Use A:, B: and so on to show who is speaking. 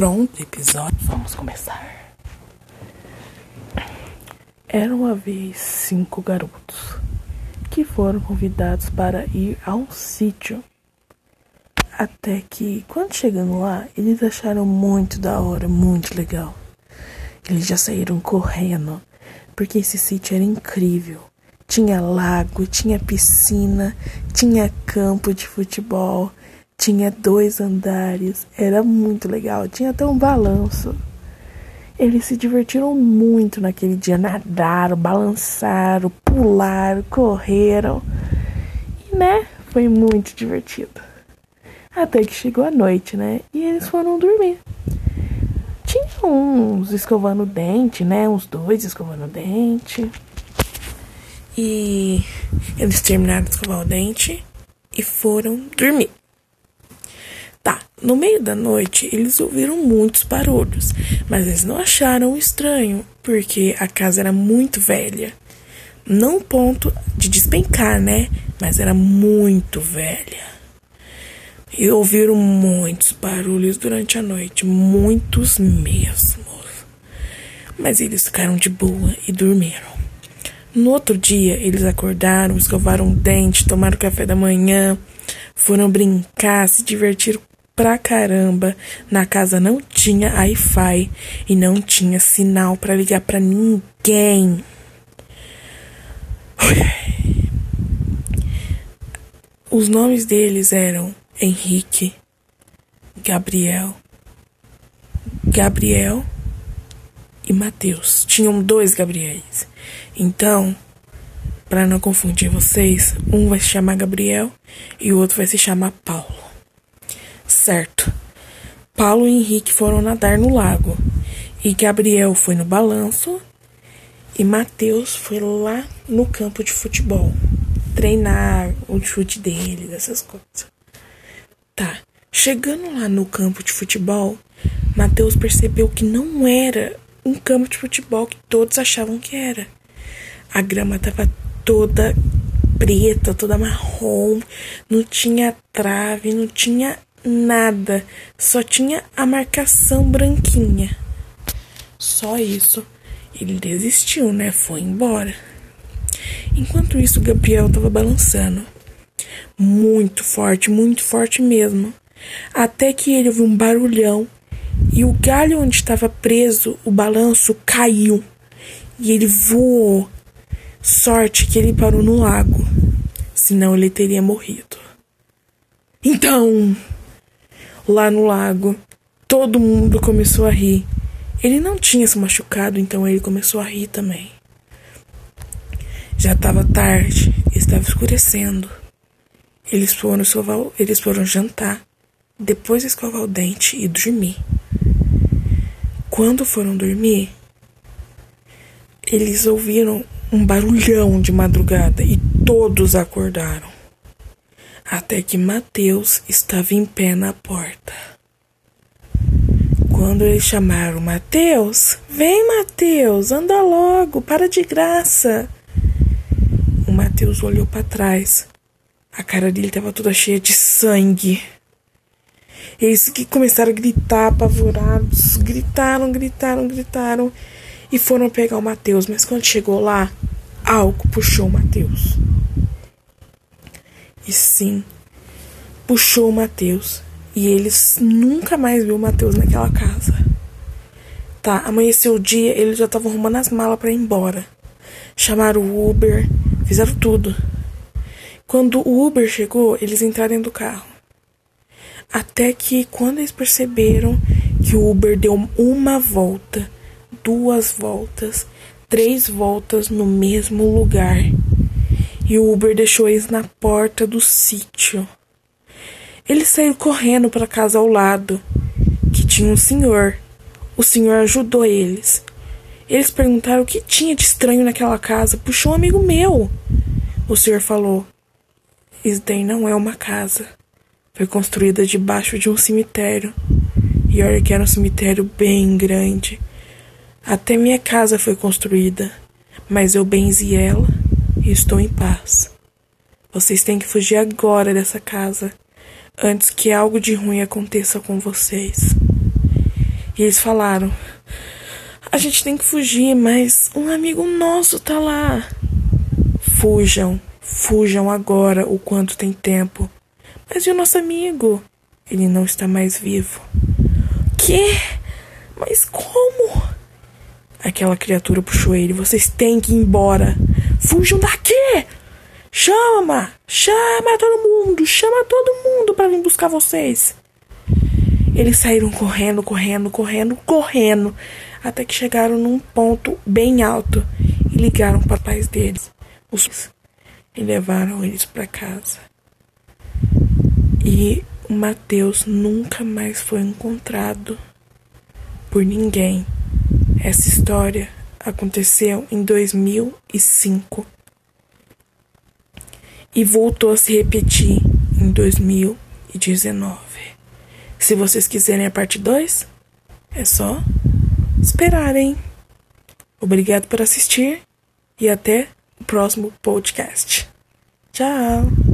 A: Pronto, episódio. Vamos começar. Era uma vez cinco garotos que foram convidados para ir a um sítio. Até que, quando chegando lá, eles acharam muito da hora, muito legal. Eles já saíram correndo, porque esse sítio era incrível. Tinha lago, tinha piscina, tinha campo de futebol, tinha dois andares, era muito legal, tinha até um balanço. Eles se divertiram muito naquele dia, nadaram, balançaram, pularam, correram. E né, foi muito divertido. Até que chegou a noite, né? E eles foram dormir. Tinha uns escovando dente, né? Uns dois escovando dente. E eles terminaram de escovar o dente e foram dormir. Tá, no meio da noite eles ouviram muitos barulhos, mas eles não acharam estranho, porque a casa era muito velha. Não ponto de despencar, né? Mas era muito velha. E ouviram muitos barulhos durante a noite, muitos mesmo. Mas eles ficaram de boa e dormiram. No outro dia, eles acordaram, escovaram o dente, tomaram café da manhã, foram brincar, se divertiram pra caramba. Na casa não tinha Wi-Fi e não tinha sinal para ligar para ninguém. Os nomes deles eram Henrique, Gabriel, Gabriel e Mateus. Tinham dois Gabriéis. Então, para não confundir vocês, um vai se chamar Gabriel e o outro vai se chamar Paulo. Certo. Paulo e Henrique foram nadar no lago e Gabriel foi no balanço e Mateus foi lá no campo de futebol treinar o chute dele, essas coisas. Tá. Chegando lá no campo de futebol, Mateus percebeu que não era um campo de futebol que todos achavam que era. A grama tava toda preta, toda marrom, não tinha trave, não tinha nada, só tinha a marcação branquinha. Só isso. Ele desistiu, né? Foi embora. Enquanto isso, Gabriel tava balançando. Muito forte, muito forte mesmo. Até que ele ouviu um barulhão e o galho onde estava preso o balanço caiu e ele voou Sorte que ele parou no lago, senão ele teria morrido. Então, lá no lago, todo mundo começou a rir. Ele não tinha se machucado, então ele começou a rir também. Já estava tarde, estava escurecendo. Eles foram escovar, eles foram jantar, depois escovar o dente e dormir. Quando foram dormir, eles ouviram um barulhão de madrugada e todos acordaram. Até que Mateus estava em pé na porta. Quando eles chamaram Mateus, vem Mateus, anda logo, para de graça. O Mateus olhou para trás. A cara dele estava toda cheia de sangue. Eles que começaram a gritar, apavorados, gritaram, gritaram, gritaram e foram pegar o Mateus, mas quando chegou lá, algo puxou o Mateus. E sim, puxou o Mateus. E eles nunca mais viu o Mateus naquela casa. Tá, amanheceu o dia, eles já estavam arrumando as malas para ir embora. Chamaram o Uber, fizeram tudo. Quando o Uber chegou, eles entraram dentro do carro. Até que quando eles perceberam que o Uber deu uma volta duas voltas, três voltas no mesmo lugar. E o Uber deixou eles na porta do sítio. Eles saíram correndo para a casa ao lado, que tinha um senhor. O senhor ajudou eles. Eles perguntaram o que tinha de estranho naquela casa. Puxou um amigo meu. O senhor falou: Isso daí não é uma casa. Foi construída debaixo de um cemitério. E olha que era um cemitério bem grande. Até minha casa foi construída, mas eu benzi ela e estou em paz. Vocês têm que fugir agora dessa casa, antes que algo de ruim aconteça com vocês. E eles falaram: A gente tem que fugir, mas um amigo nosso tá lá. Fujam, fujam agora o quanto tem tempo. Mas e o nosso amigo? Ele não está mais vivo. Que? Mas como? Aquela criatura puxou ele. Vocês têm que ir embora. Fujam daqui! Chama! Chama todo mundo! Chama todo mundo para vir buscar vocês! Eles saíram correndo, correndo, correndo, correndo, até que chegaram num ponto bem alto e ligaram para pais deles. Os e levaram eles para casa. E o Mateus nunca mais foi encontrado por ninguém. Essa história aconteceu em 2005 e voltou a se repetir em 2019. Se vocês quiserem a parte 2, é só esperarem. Obrigado por assistir e até o próximo podcast. Tchau!